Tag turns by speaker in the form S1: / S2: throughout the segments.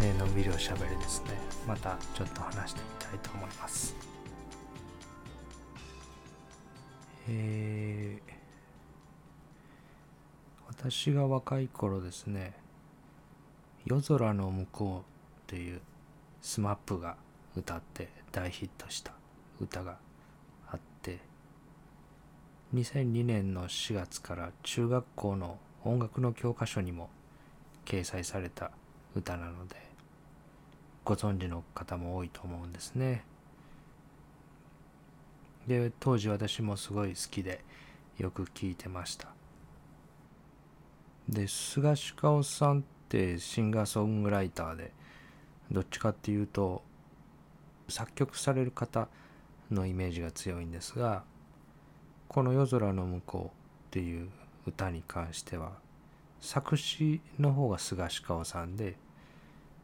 S1: えーのんびりおしゃべりですね。またちょっと話してみたいと思います。えー私が若い頃ですね「夜空の向こう」っていう SMAP が歌って大ヒットした歌があって2002年の4月から中学校の音楽の教科書にも掲載された歌なのでご存知の方も多いと思うんですね。で当時私もすごい好きでよく聴いてました。で菅氏香さんってシンガーソングライターでどっちかっていうと作曲される方のイメージが強いんですがこの「夜空の向こう」っていう歌に関しては作詞の方が菅氏香さんで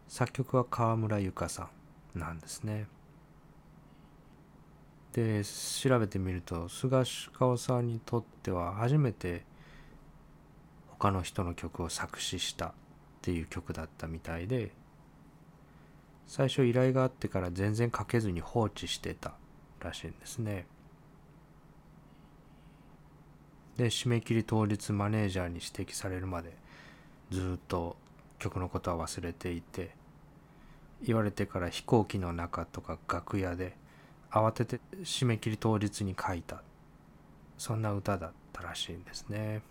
S1: 作曲は川村由香さんなんですね。で調べてみると菅氏香さんにとっては初めて他の人の曲を作詞したっていう曲だったみたいで最初依頼があってから全然書けずに放置してたらしいんですねで締め切り当日マネージャーに指摘されるまでずっと曲のことは忘れていて言われてから飛行機の中とか楽屋で慌てて締め切り当日に書いたそんな歌だったらしいんですね。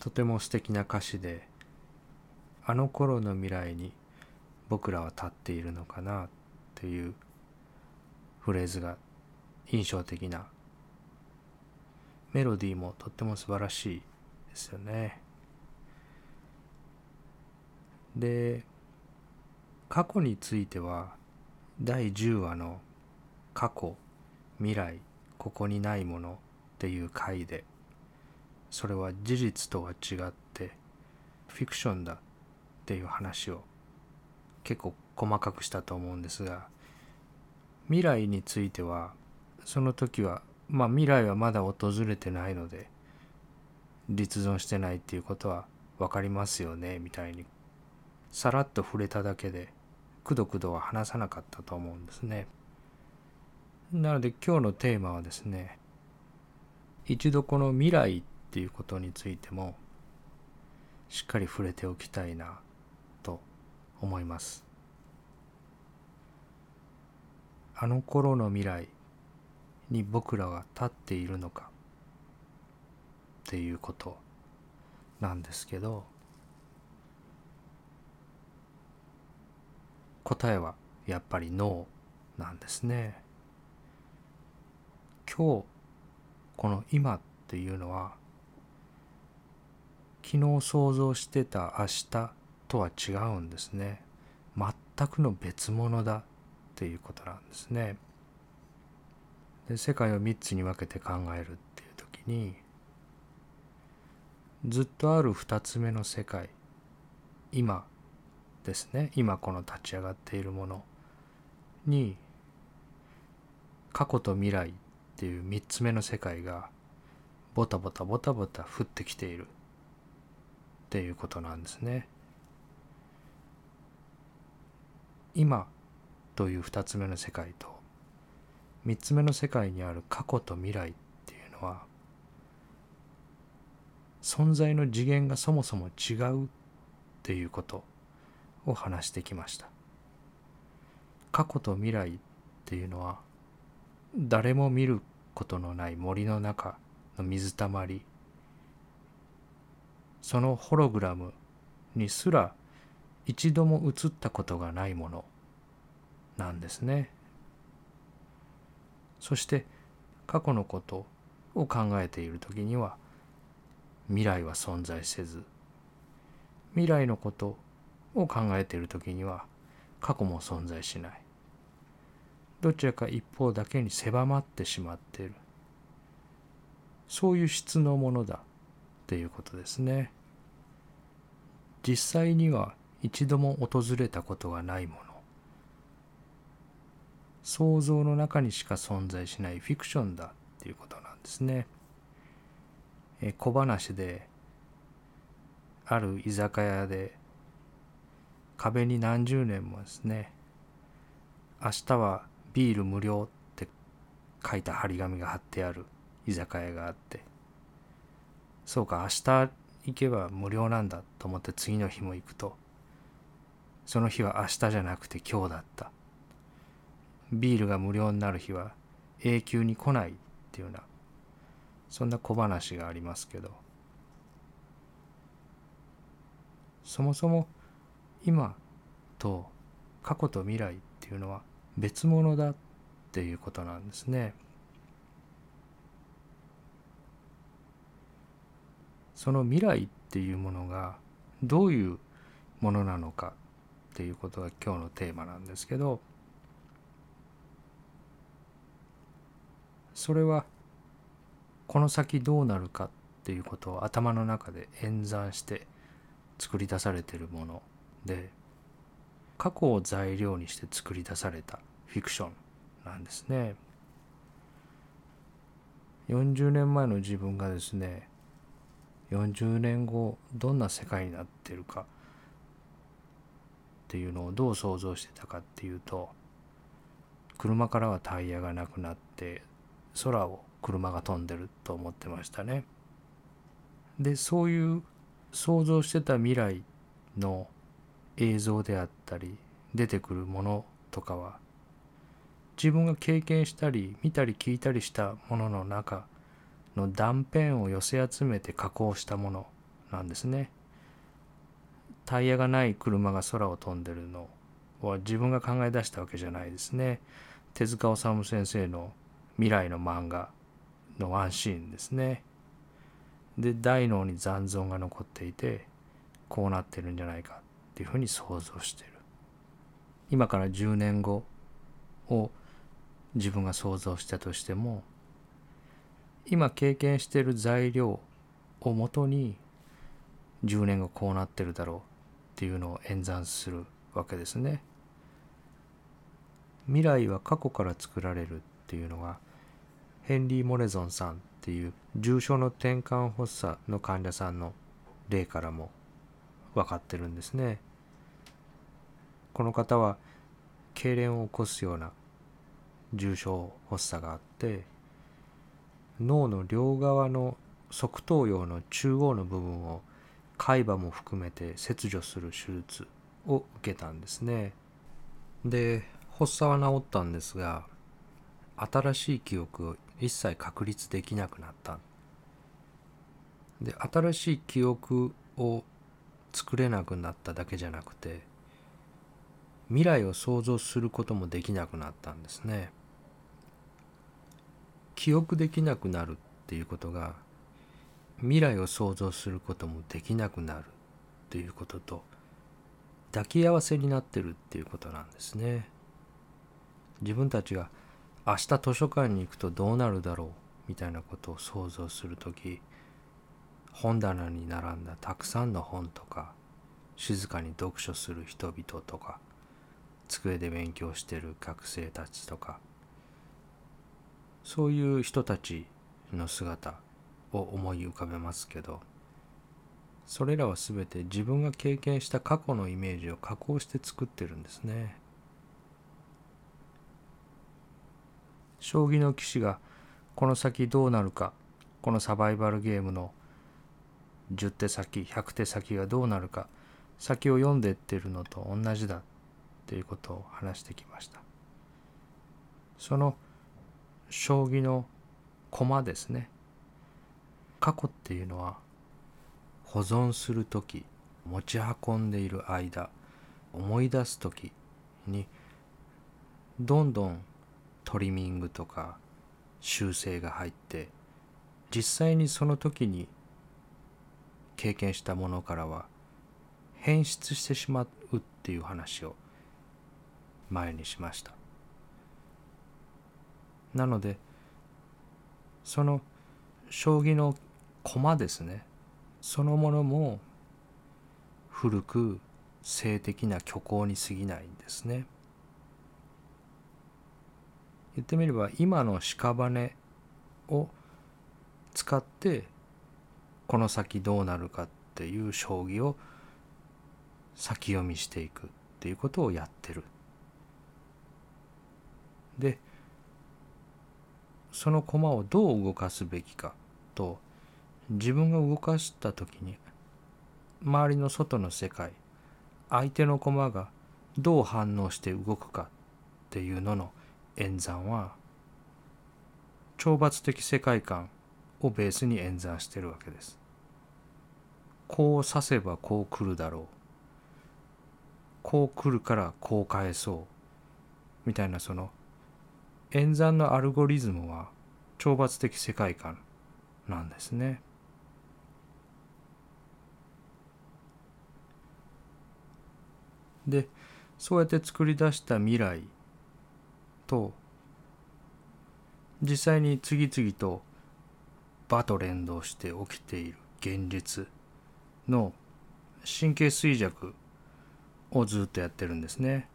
S1: とても素敵な歌詞であの頃の未来に僕らは立っているのかなっていうフレーズが印象的なメロディーもとっても素晴らしいですよね。で過去については第10話の「過去未来ここにないもの」っていう回でそれは事実とは違ってフィクションだっていう話を結構細かくしたと思うんですが未来についてはその時はまあ未来はまだ訪れてないので立存してないっていうことは分かりますよねみたいにさらっと触れただけでくどくどは話さなかったと思うんですね。なので今日のテーマはですね一度この未来っていうことについてもしっかり触れておきたいなと思いますあの頃の未来に僕らは立っているのかっていうことなんですけど答えはやっぱりノーなんですね。今日この今っていうのは昨日想像してた明日とは違うんですね。全くの別物だっていうことなんですね。で世界を3つに分けて考えるっていう時にずっとある2つ目の世界今ですね。今この立ち上がっているもの。に過去と未来っていう3つ目の世界がボタボタボタボタ降ってきている。っていうことなんですね。今という2つ目の世界と3つ目の世界にある過去と未来っていうのは存在の次元がそもそも違うっていうこと。を話してきました過去と未来っていうのは誰も見ることのない森の中の水たまりそのホログラムにすら一度も映ったことがないものなんですね。そして過去のことを考えている時には未来は存在せず未来のことを考えている時には過去も存在しない。どちらか一方だけに狭まってしまっている。そういう質のものだ。っていうことですね。実際には一度も訪れたことがないもの。想像の中にしか存在しないフィクションだ。っていうことなんですね。え小話である居酒屋で壁に何十年もですね明日はビール無料って書いた張り紙が貼ってある居酒屋があってそうか明日行けば無料なんだと思って次の日も行くとその日は明日じゃなくて今日だった。ビールが無料になる日は永久に来ないっていうようなそんな小話がありますけどそもそも今と過去と未来っていうのは別物だっていうことなんですね。その未来っていうものがどういうものなのかっていうことが今日のテーマなんですけどそれはこの先どうなるかっていうことを頭の中で演算して作り出されているもので過去を材料にして作り出されたフィクションなんですね。40年前の自分がですね40年後どんな世界になってるかっていうのをどう想像してたかっていうと車からはタイヤがなくなって空を車が飛んでると思ってましたね。でそういう想像してた未来の映像であったり出てくるものとかは自分が経験したり見たり聞いたりしたものの中の断片を寄せ集めて加工したものなんですね。タイヤがない車が空を飛んでるのは自分が考え出したわけじゃないですね。手塚治虫先生の未来の漫画のワンシーンですね。で大脳に残存が残っていてこうなってるんじゃないかいうふうに想像してる。今から10年後を自分が想像したとしても今経験している材料をもとに10年後こうなってるだろうっていうのを演算するわけですね。未来は過去から作られるっていうのがヘンリー・モレゾンさんっていう重症の転換発作の患者さんの例からも分かってるんですね。この方は痙攣を起こすような重症発作があって脳の両側の側頭葉の中央の部分を海馬も含めて切除する手術を受けたんですね。で発作は治ったんですが新しい記憶を一切確立できなくなったで新しい記憶を作れなくなっただけじゃなくて未来を想像することもできなくなったんですね。記憶できなくなるっていうことが未来を想像することもできなくなるっていうことと抱き合わせになってるっていうことなんですね。自分たちが明日図書館に行くとどうなるだろうみたいなことを想像する時本棚に並んだたくさんの本とか静かに読書する人々とか机で勉強してる学生たちとかそういう人たちの姿を思い浮かべますけどそれらは全て自分が経験した過去のイメージを加工して作ってるんですね。将棋の棋士がこの先どうなるかこのサバイバルゲームの10手先100手先がどうなるか先を読んでってるのと同じだっていうことを話してきました。その将棋の駒ですね過去っていうのは保存する時持ち運んでいる間思い出す時にどんどんトリミングとか修正が入って実際にその時に経験したものからは変質してしまうっていう話を前にしましたなのでその将棋の駒ですねそのものも古く性的な虚構に過ぎないんですね。言ってみれば今の屍を使ってこの先どうなるかっていう将棋を先読みしていくっていうことをやってる。でその駒をどう動かすべきかと自分が動かした時に周りの外の世界相手の駒がどう反応して動くかっていうのの演算は懲罰的世界観をベースに演算してるわけです。こう指せばこう来るだろうこう来るからこう返そうみたいなその演算のアルゴリズムは懲罰的世界観なんですね。でそうやって作り出した未来と実際に次々と場と連動して起きている現実の神経衰弱をずっとやってるんですね。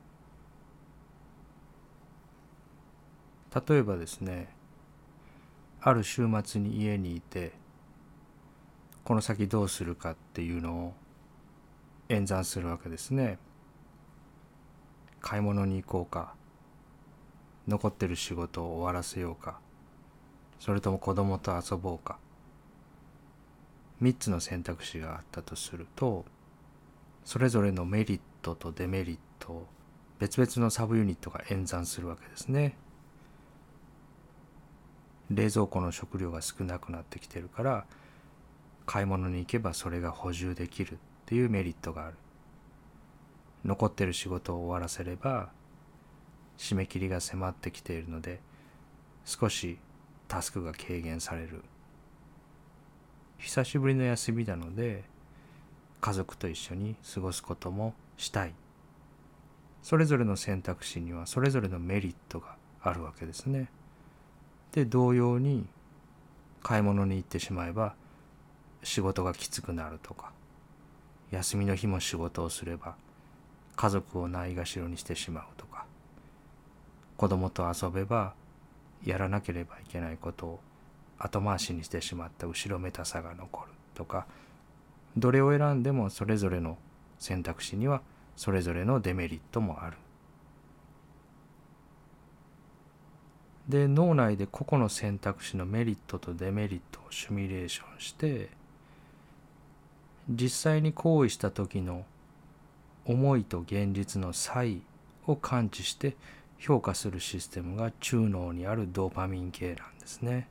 S1: 例えばですねある週末に家にいてこの先どうするかっていうのを演算するわけですね。買い物に行こうか残ってる仕事を終わらせようかそれとも子供と遊ぼうか3つの選択肢があったとするとそれぞれのメリットとデメリットを別々のサブユニットが演算するわけですね。冷蔵庫の食料が少なくなってきてるから買い物に行けばそれが補充できるっていうメリットがある。残ってる仕事を終わらせれば締め切りが迫ってきているので少しタスクが軽減される。久しぶりの休みなので家族と一緒に過ごすこともしたい。それぞれの選択肢にはそれぞれのメリットがあるわけですね。で同様に買い物に行ってしまえば仕事がきつくなるとか休みの日も仕事をすれば家族をないがしろにしてしまうとか子供と遊べばやらなければいけないことを後回しにしてしまった後ろめたさが残るとかどれを選んでもそれぞれの選択肢にはそれぞれのデメリットもある。で脳内で個々の選択肢のメリットとデメリットをシミュレーションして実際に行為した時の思いと現実の差異を感知して評価するシステムが中脳にあるドーパミン系なんですね。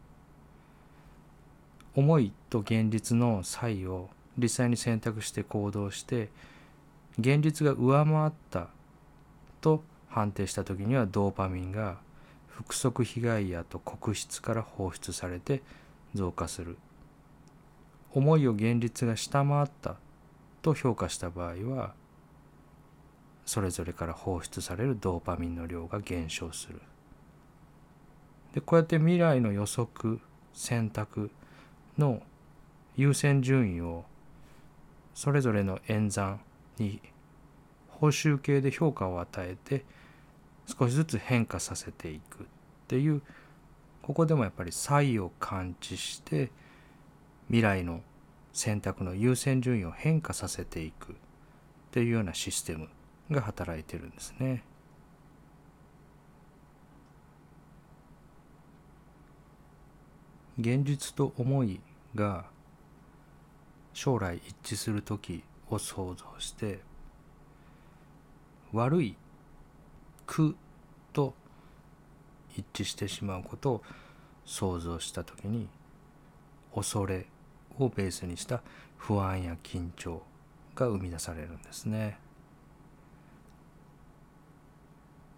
S1: 思いと現実の差異を実際に選択して行動して現実が上回ったと判定した時にはドーパミンが腹側被害やと黒質から放出されて増加する。思いを現実が下回ったと評価した場合はそれぞれから放出されるドーパミンの量が減少する。でこうやって未来の予測選択の優先順位をそれぞれの演算に報酬系で評価を与えて少しずつ変化させていくっていうここでもやっぱり差異を感知して未来の選択の優先順位を変化させていくっていうようなシステムが働いてるんですね。現実と思いが将来一致する時を想像して悪い苦と一致してしまうことを想像した時に恐れをベースにした不安や緊張が生み出されるんですね。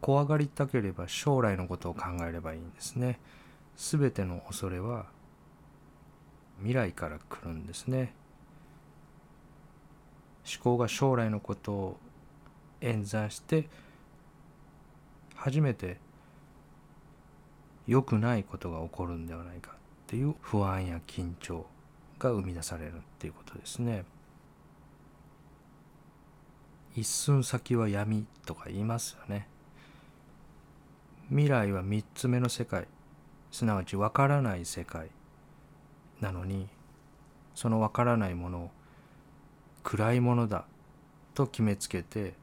S1: 怖がりたければ将来のことを考えればいいんですね。すべての恐れは未来から来るんですね。思考が将来のことを演算して初めて良くないことが起こるんではないかっていう不安や緊張が生み出されるっていうことですね。一寸先は闇とか言いますよね。未来は3つ目の世界すなわちわからない世界なのにそのわからないものを暗いものだと決めつけて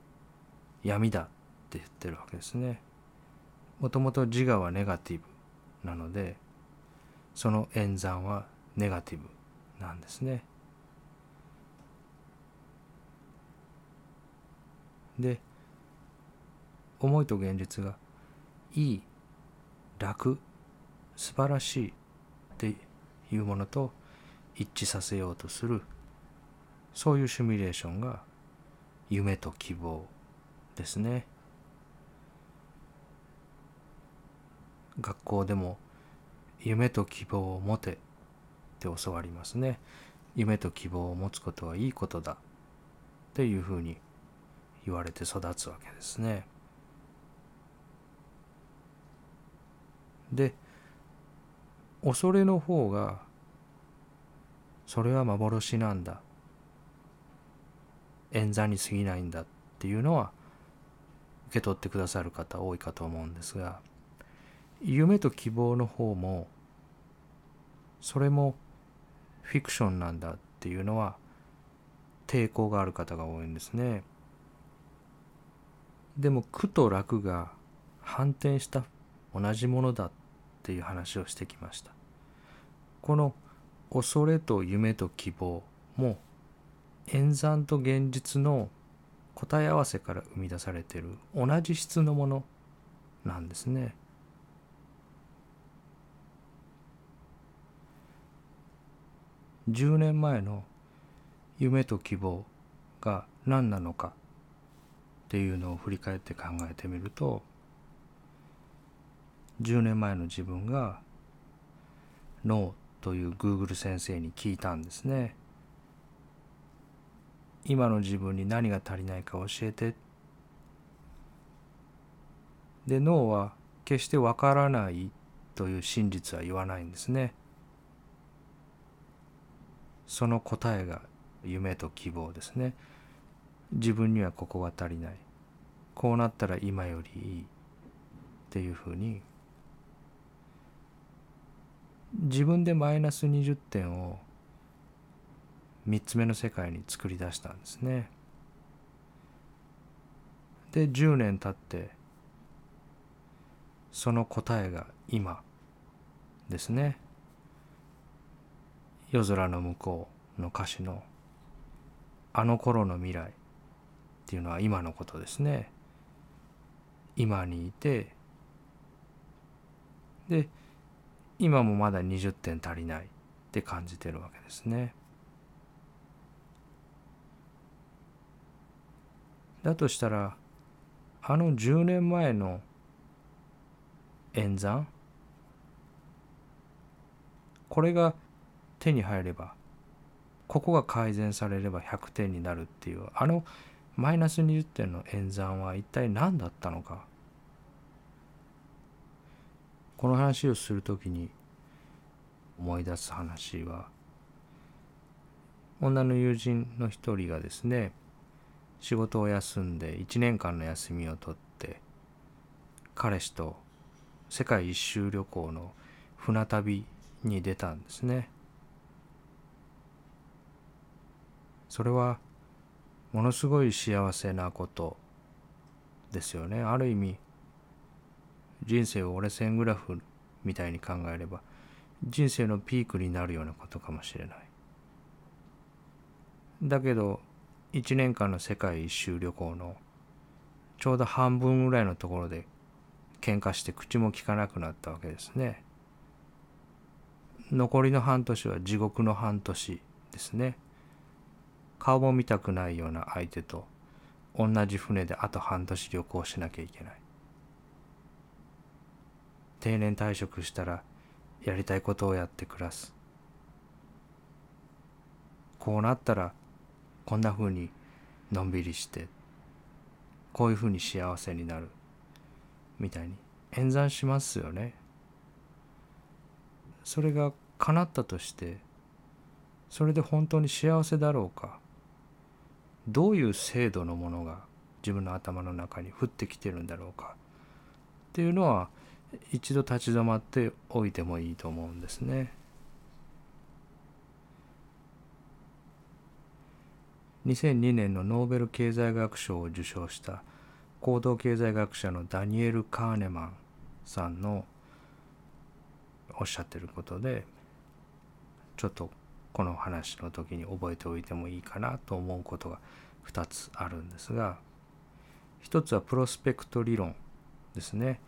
S1: 闇だって言ってるわけですね。もともと自我はネガティブなのでその演算はネガティブなんですね。で思いと現実がいい楽素晴らしいっていうものと一致させようとするそういうシミュレーションが夢と希望ですね学校でも夢と希望を持てって教わりますね。夢と希望を持つことはいいことだ。っていうふうに言われて育つわけですね。で恐れの方がそれは幻なんだ。演算に過ぎないんだっていうのは受け取ってくださる方多いかと思うんですが夢と希望の方もそれもフィクションなんだっていうのは抵抗がある方が多いんですね。でも苦と楽が反転した同じものだっていう話をしてきました。この恐れと夢と希望も演算と現実の答え合わせから生み出されている同じ質のものなんですね。10年前の夢と希望が何なのかっていうのを振り返って考えてみると10年前の自分が脳という Google 先生に聞いたんですね。今の自分に何が足りないか教えて。で脳は決してわからないという真実は言わないんですね。その答えが夢と希望ですね。自分にはここが足りない。こうなったら今よりいいっていうふうに自分でマイナス20点を3つ目の世界に作り出したんですね。で10年経ってその答えが今ですね。夜空の向こうの歌詞のあの頃の未来っていうのは今のことですね。今にいてで今もまだ20点足りないって感じてるわけですね。だとしたらあの10年前の演算これが手に入ればここが改善されれば100点になるっていうあのマイナス20点の演算は一体何だったのかこの話をするときに思い出す話は女の友人の一人がですね仕事を休んで1年間の休みを取って彼氏と世界一周旅行の船旅に出たんですね。それはものすごい幸せなことですよね。ある意味人生を折れ線グラフみたいに考えれば人生のピークになるようなことかもしれない。だけど1年間の世界一周旅行のちょうど半分ぐらいのところで喧嘩して口も利かなくなったわけですね。残りの半年は地獄の半年ですね。顔も見たくないような相手と同じ船であと半年旅行しなきゃいけない。定年退職したらやりたいことをやって暮らす。こうなったらこんなふうにのんびりしてこういうふうに幸せになる。みたいに演算しますよね。それが叶ったとしてそれで本当に幸せだろうか。どういう制度のものが自分の頭の中に降ってきてるんだろうかっていうのは一度立ち止まっておいてもいいと思うんですね。2002年のノーベル経済学賞を受賞した行動経済学者のダニエル・カーネマンさんのおっしゃってることでちょっとこの話の時に覚えておいてもいいかなと思うことが2つあるんですが1つはプロスペクト理論ですね。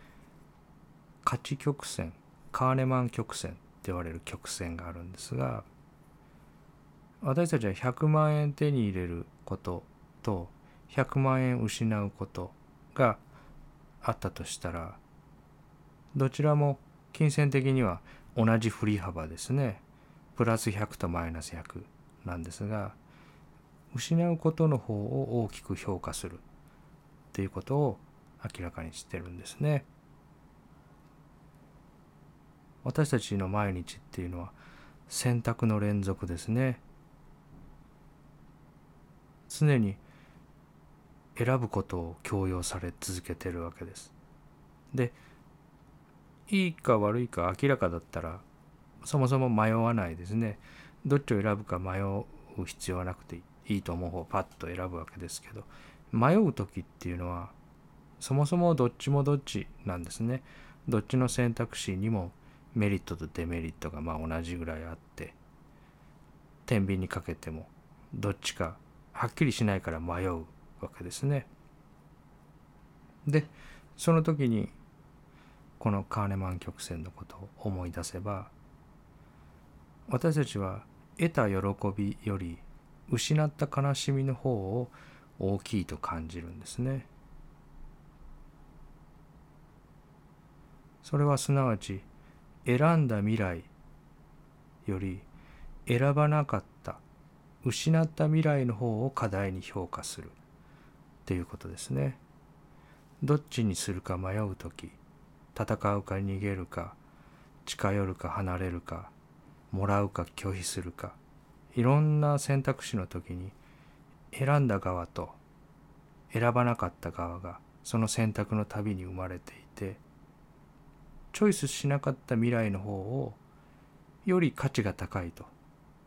S1: 価値曲線カーネマン曲線って言われる曲線があるんですが私たちは100万円手に入れることと100万円失うことがあったとしたらどちらも金銭的には同じ振り幅ですね。プラス100とマイナス100なんですが失うことの方を大きく評価するっていうことを明らかにしてるんですね。私たちの毎日っていうのは選択の連続ですね。常に選ぶことを強要され続けてるわけです。でいいか悪いか明らかだったらそもそも迷わないですね。どっちを選ぶか迷う必要はなくていいと思う方をパッと選ぶわけですけど迷う時っていうのはそもそもどっちもどっちなんですね。どっちの選択肢にもメリットとデメリットがまあ同じぐらいあって天秤にかけてもどっちかはっきりしないから迷うわけですね。でその時にこのカーネマン曲線のことを思い出せば私たちは得た喜びより失った悲しみの方を大きいと感じるんですね。それはすなわち選んだ未来より選ばなかった失った未来の方を課題に評価するっていうことですね。どっちにするか迷う時戦うか逃げるか近寄るか離れるかもらうか拒否するかいろんな選択肢の時に選んだ側と選ばなかった側がその選択の旅に生まれていてチョイスしなかった未来の方をより価値が高いと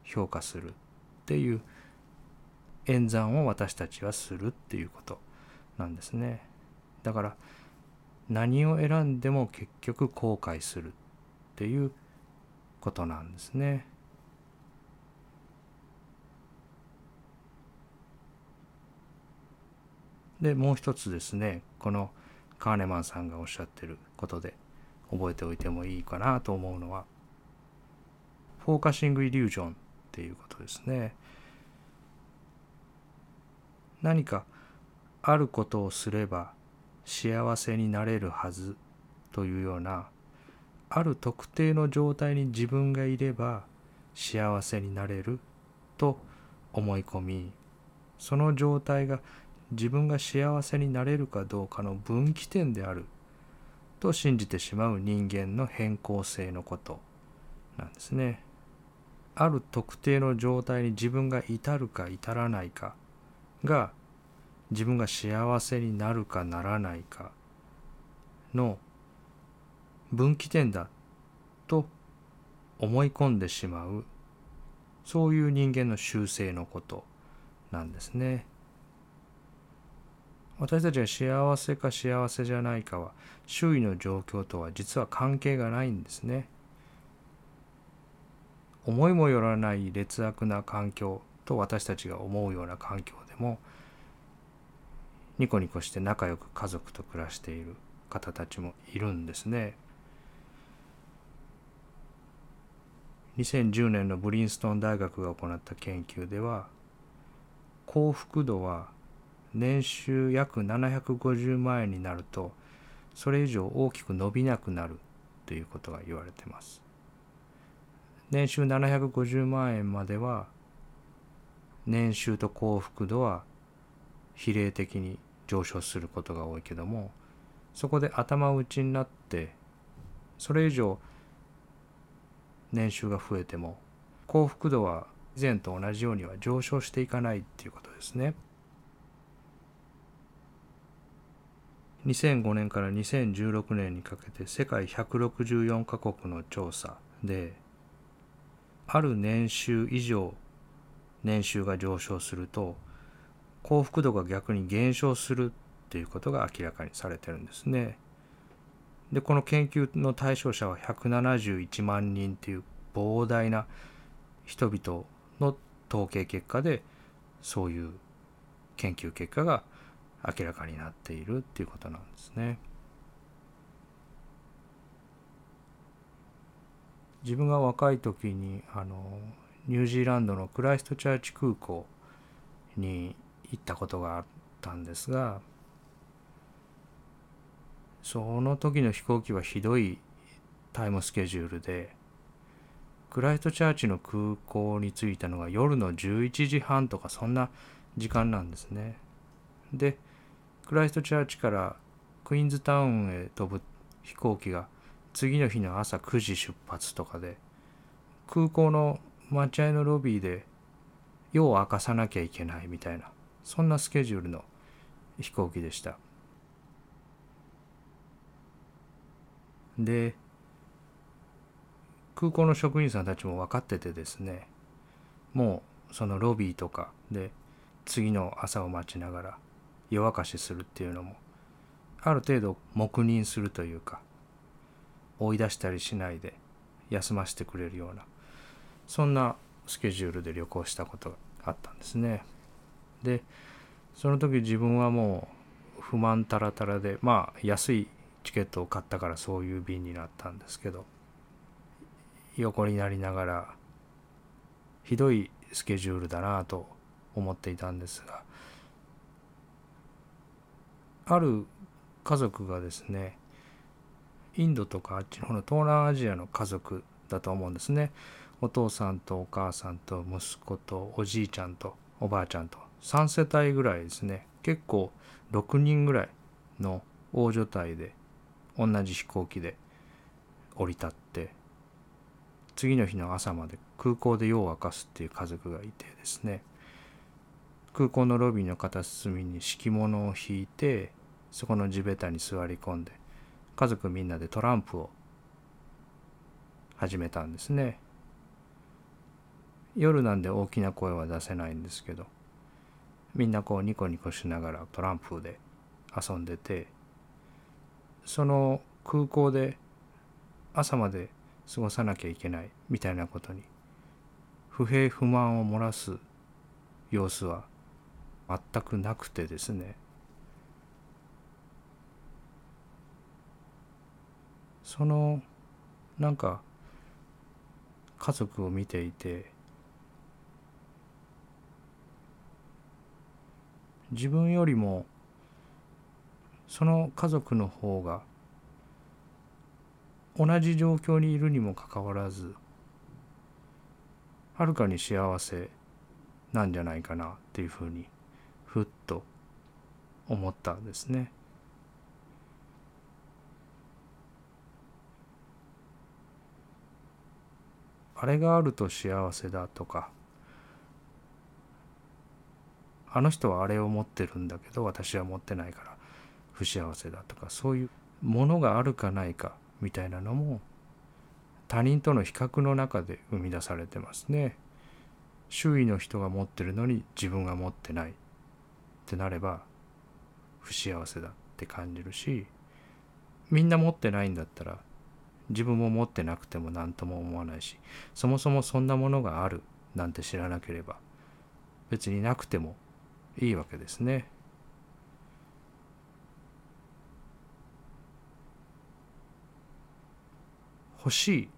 S1: 評価するっていう演算を私たちはするっていうことなんですね。だから何を選んでも結局後悔するっていうことなんですね。でもう一つですねこのカーネマンさんがおっしゃってることで覚えておいてもいいかなと思うのはフォーカシングイリュージョンっていうことですね。何かあることをすれば幸せになれるはずというようなある特定の状態に自分がいれば幸せになれると思い込みその状態が自分が幸せになれるかどうかの分岐点であると信じてしまう人間の変更性のことなんですね。ある特定の状態に自分が至るか至らないかが自分が幸せになるかならないかの分岐点だと思い込んでしまうそういう人間の習性のことなんですね。私たちが幸せか幸せじゃないかは周囲の状況とは実は関係がないんですね。思いもよらない劣悪な環境と私たちが思うような環境でもニコニコして仲良く家族と暮らしている方たちもいるんですね。2010年のブリンストン大学が行った研究では幸福度は年収約750万円になるとそれ以上大きく伸びなくなるということが言われてます。年収750万円までは年収と幸福度は比例的に上昇することが多いけどもそこで頭打ちになってそれ以上年収が増えても幸福度は以前と同じようには上昇していかないっていうことですね。2005年から2016年にかけて世界164カ国の調査である年収以上年収が上昇すると幸福度が逆に減少するっていうことが明らかにされてるんですね。でこの研究の対象者は171万人っていう膨大な人々の統計結果でそういう研究結果が明らかになっているっていうことなんですね。自分が若い時にあのニュージーランドのクライストチャーチ空港に行ったことがあったんですがその時の飛行機はひどいタイムスケジュールでクライトチャーチの空港に着いたのが夜の11時半とかそんな時間なんですね。でクライストチャーチからクイーンズタウンへ飛ぶ飛行機が次の日の朝9時出発とかで空港の待合のロビーで夜を明かさなきゃいけないみたいなそんなスケジュールの飛行機でした。で空港の職員さんたちも分かっててですねもうそのロビーとかで次の朝を待ちながら夜明かしするっていうのもある程度黙認するというか追い出したりしないで休ませてくれるようなそんなスケジュールで旅行したことがあったんですね。でその時自分はもう不満たらたらでまあ安いチケットを買ったからそういう便になったんですけど横になりながらひどいスケジュールだなと思っていたんですがある家族がですねインドとかあっちの方の東南アジアの家族だと思うんですね。お父さんとお母さんと息子とおじいちゃんとおばあちゃんと3世帯ぐらいですね。結構6人ぐらいの大所帯で同じ飛行機で降り立って次の日の朝まで空港で夜を明かすっていう家族がいてですね空港のロビーの片隅に敷物を引いてそこの地べたに座り込んで家族みんなでトランプを始めたんですね。夜なんで大きな声は出せないんですけどみんなこうニコニコしながらトランプで遊んでてその空港で朝まで過ごさなきゃいけないみたいなことに不平不満を漏らす様子は全くなくてですね。そのなんか家族を見ていて自分よりもその家族の方が同じ状況にいるにもかかわらずはるかに幸せなんじゃないかなっていうふうにふっと思ったんですね。あれがあると幸せだとかあの人はあれを持ってるんだけど私は持ってないから不幸せだとかそういうものがあるかないかみたいなのも他人との比較の中で生み出されてますね。周囲の人が持ってるのに自分が持ってないってなれば不幸せだって感じるしみんな持ってないんだったら自分も持ってなくても何とも思わないしそもそもそんなものがあるなんて知らなければ別になくてもいいわけですね。欲しいっ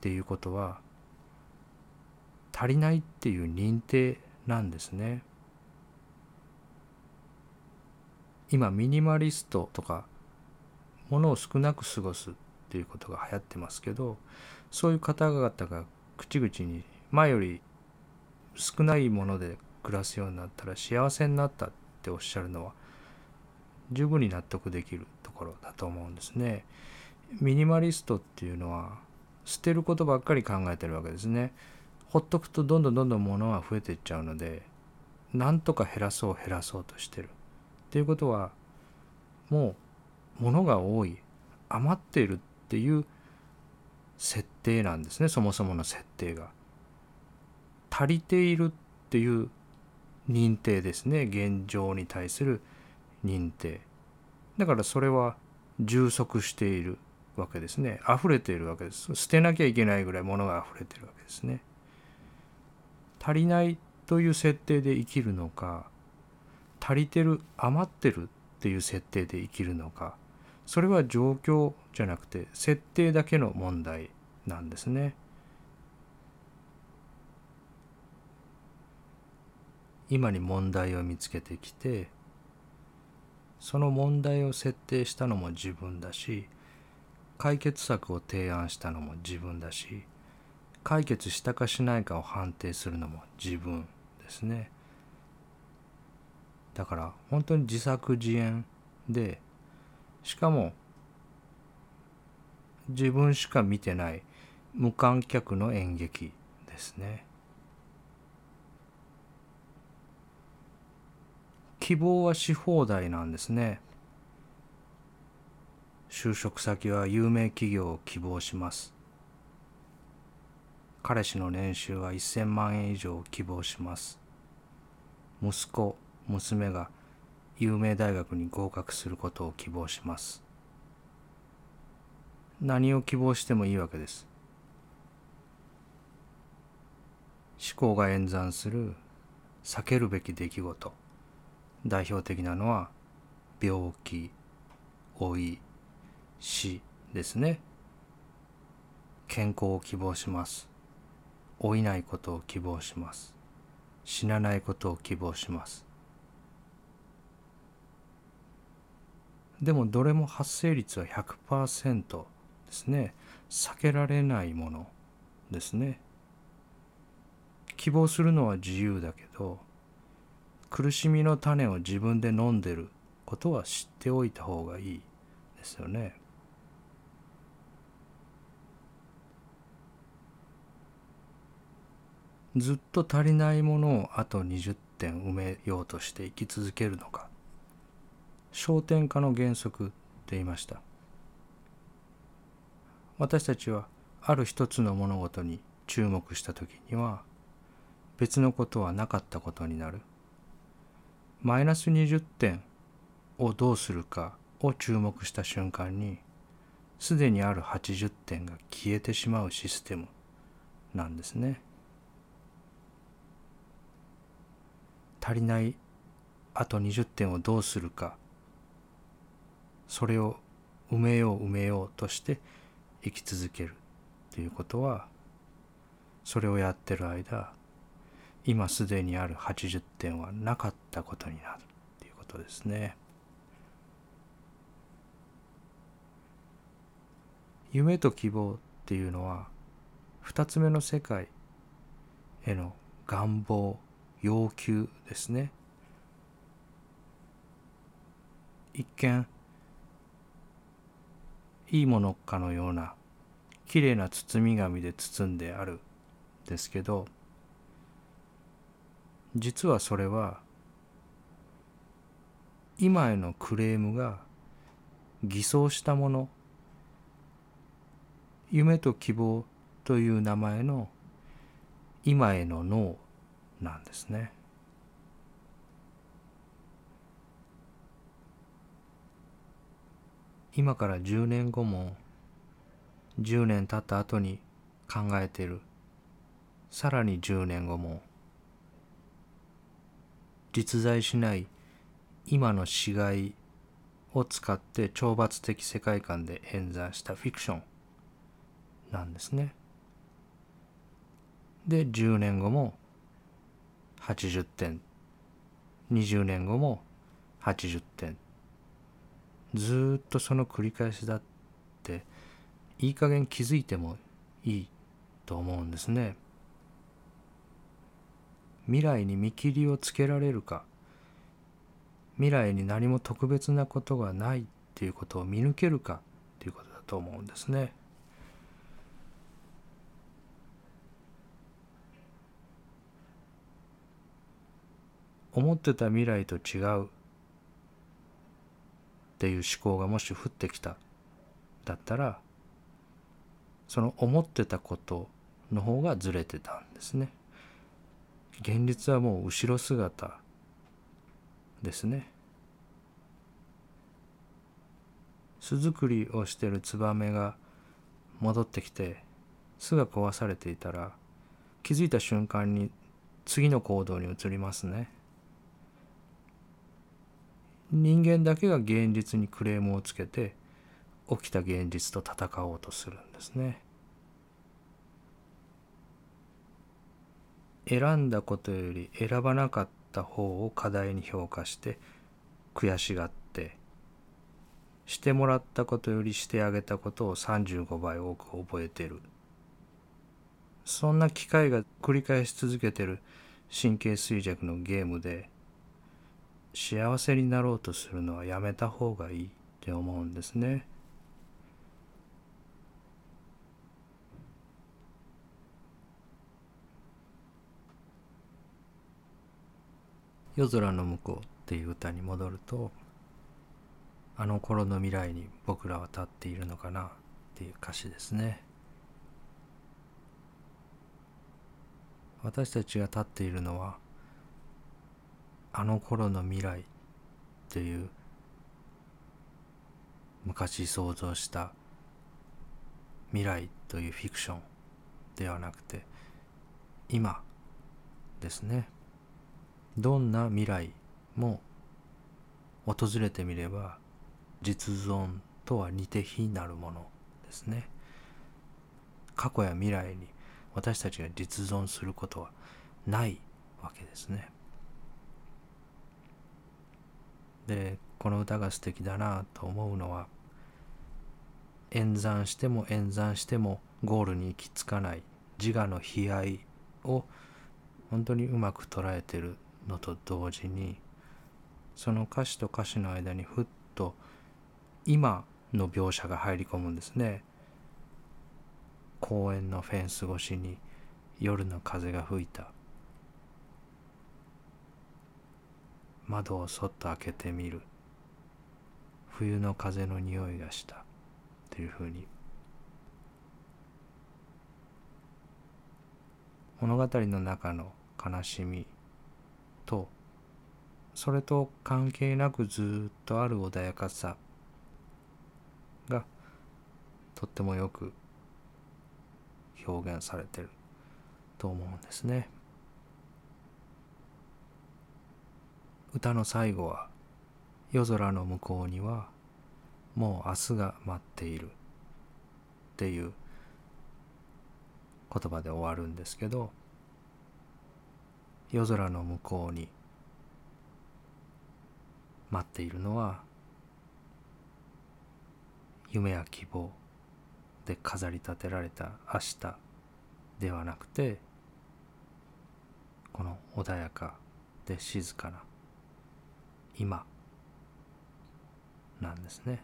S1: ていうことは足りないっていう認定なんですね。今ミニマリストとかものを少なく過ごすっていうことが流行ってますけどそういう方々が口々に前より少ないもので暮らすようになったら幸せになったっておっしゃるのは十分に納得できるところだと思うんですね。ミニマリストっていうのは捨てることばっかり考えてるわけですね。ほっとくとどんどんどんどん物は増えていっちゃうのでなんとか減らそう減らそうとしてる。っていうことはもう物が多い余っているっていう設定なんですねそもそもの設定が。足りているっていう認定ですね現状に対する認定だからそれは充足しているわけですね。溢れているわけです。捨てなきゃいけないぐらい物が溢れてるわけですね。足りないという設定で生きるのか足りてる余ってるっていう設定で生きるのかそれは状況じゃなくて設定だけの問題なんですね。今に問題を見つけてきてその問題を設定したのも自分だし解決策を提案したのも自分だし解決したかしないかを判定するのも自分ですね。だから本当に自作自演でしかも自分しか見てない無観客の演劇ですね。希望はし放題なんですね。就職先は有名企業を希望します。彼氏の年収は1000万円以上を希望します。息子娘が有名大学に合格することを希望します。何を希望してもいいわけです。思考が演算する避けるべき出来事。代表的なのは病気老い死ですね。健康を希望します。老いないことを希望します。死なないことを希望します。でもどれも発生率は100%ですね。避けられないものですね。希望するのは自由だけど苦しみの種を自分で飲んでることは知っておいた方がいいですよね。ずっと足りないものをあと20点埋めようとして生き続けるのか。焦点化の原則って言いました。私たちはある一つの物事に注目した時には別のことはなかったことになる。マイナス20点をどうするかを注目した瞬間にすでにある80点が消えてしまうシステムなんですね。足りないあと20点をどうするかそれを埋めよう埋めようとして生き続けるっていうことはそれをやってる間今すでにある80点はなかったことになるっていうことですね。夢と希望っていうのは二つ目の世界への願望要求ですね。一見いいものかのようなきれいな包み紙で包んであるですけど実はそれは今へのクレームが偽装したもの夢と希望という名前の今への脳なんですね。今から10年後も10年経った後に考えてるさらに10年後も実在しない今の死骸を使って懲罰的世界観で演算したフィクションなんですね。で10年後も80点20年後も80点ずっとその繰り返しだっていい加減気づいてもいいと思うんですね。未来に見切りをつけられるか未来に何も特別なことがないっていうことを見抜けるかっていうことだと思うんですね。思ってた未来と違うっていう思考がもし降ってきただったらその思ってたことの方がずれてたんですね。現実はもう後ろ姿ですね。巣作りをしてるツバメが戻ってきて巣が壊されていたら気づいた瞬間に次の行動に移りますね。人間だけが現実にクレームをつけて起きた現実と戦おうとするんですね。選んだことより選ばなかった方を課題に評価して悔しがってしてもらったことよりしてあげたことを35倍多く覚えてるそんな機会が繰り返し続けてる神経衰弱のゲームで幸せになろうとするのはやめた方がいいって思うんですね。夜空の向こうっていう歌に戻るとあの頃の未来に僕らは立っているのかなっていう歌詞ですね私たちが立っているのはあの頃の未来っていう昔想像した未来というフィクションではなくて今ですね。どんな未来も訪れてみれば実存とは似て非なるものですね。過去や未来に私たちが実存することはないわけですね。でこの歌が素敵だなと思うのは演算しても演算してもゴールに行き着かない自我の悲哀を本当にうまく捉えてるのと同時にその歌詞と歌詞の間にふっと今の描写が入り込むんですね。公園のフェンス越しに夜の風が吹いた。窓をそっと開けてみる。冬の風の匂いがした。っていうふうに。物語の中の悲しみとそれと関係なくずっとある穏やかさ。がとってもよく表現されてると思うんですね。歌の最後は「夜空の向こうにはもう明日が待っている」っていう言葉で終わるんですけど夜空の向こうに待っているのは夢や希望で飾り立てられた明日ではなくてこの穏やかで静かな今なんですね。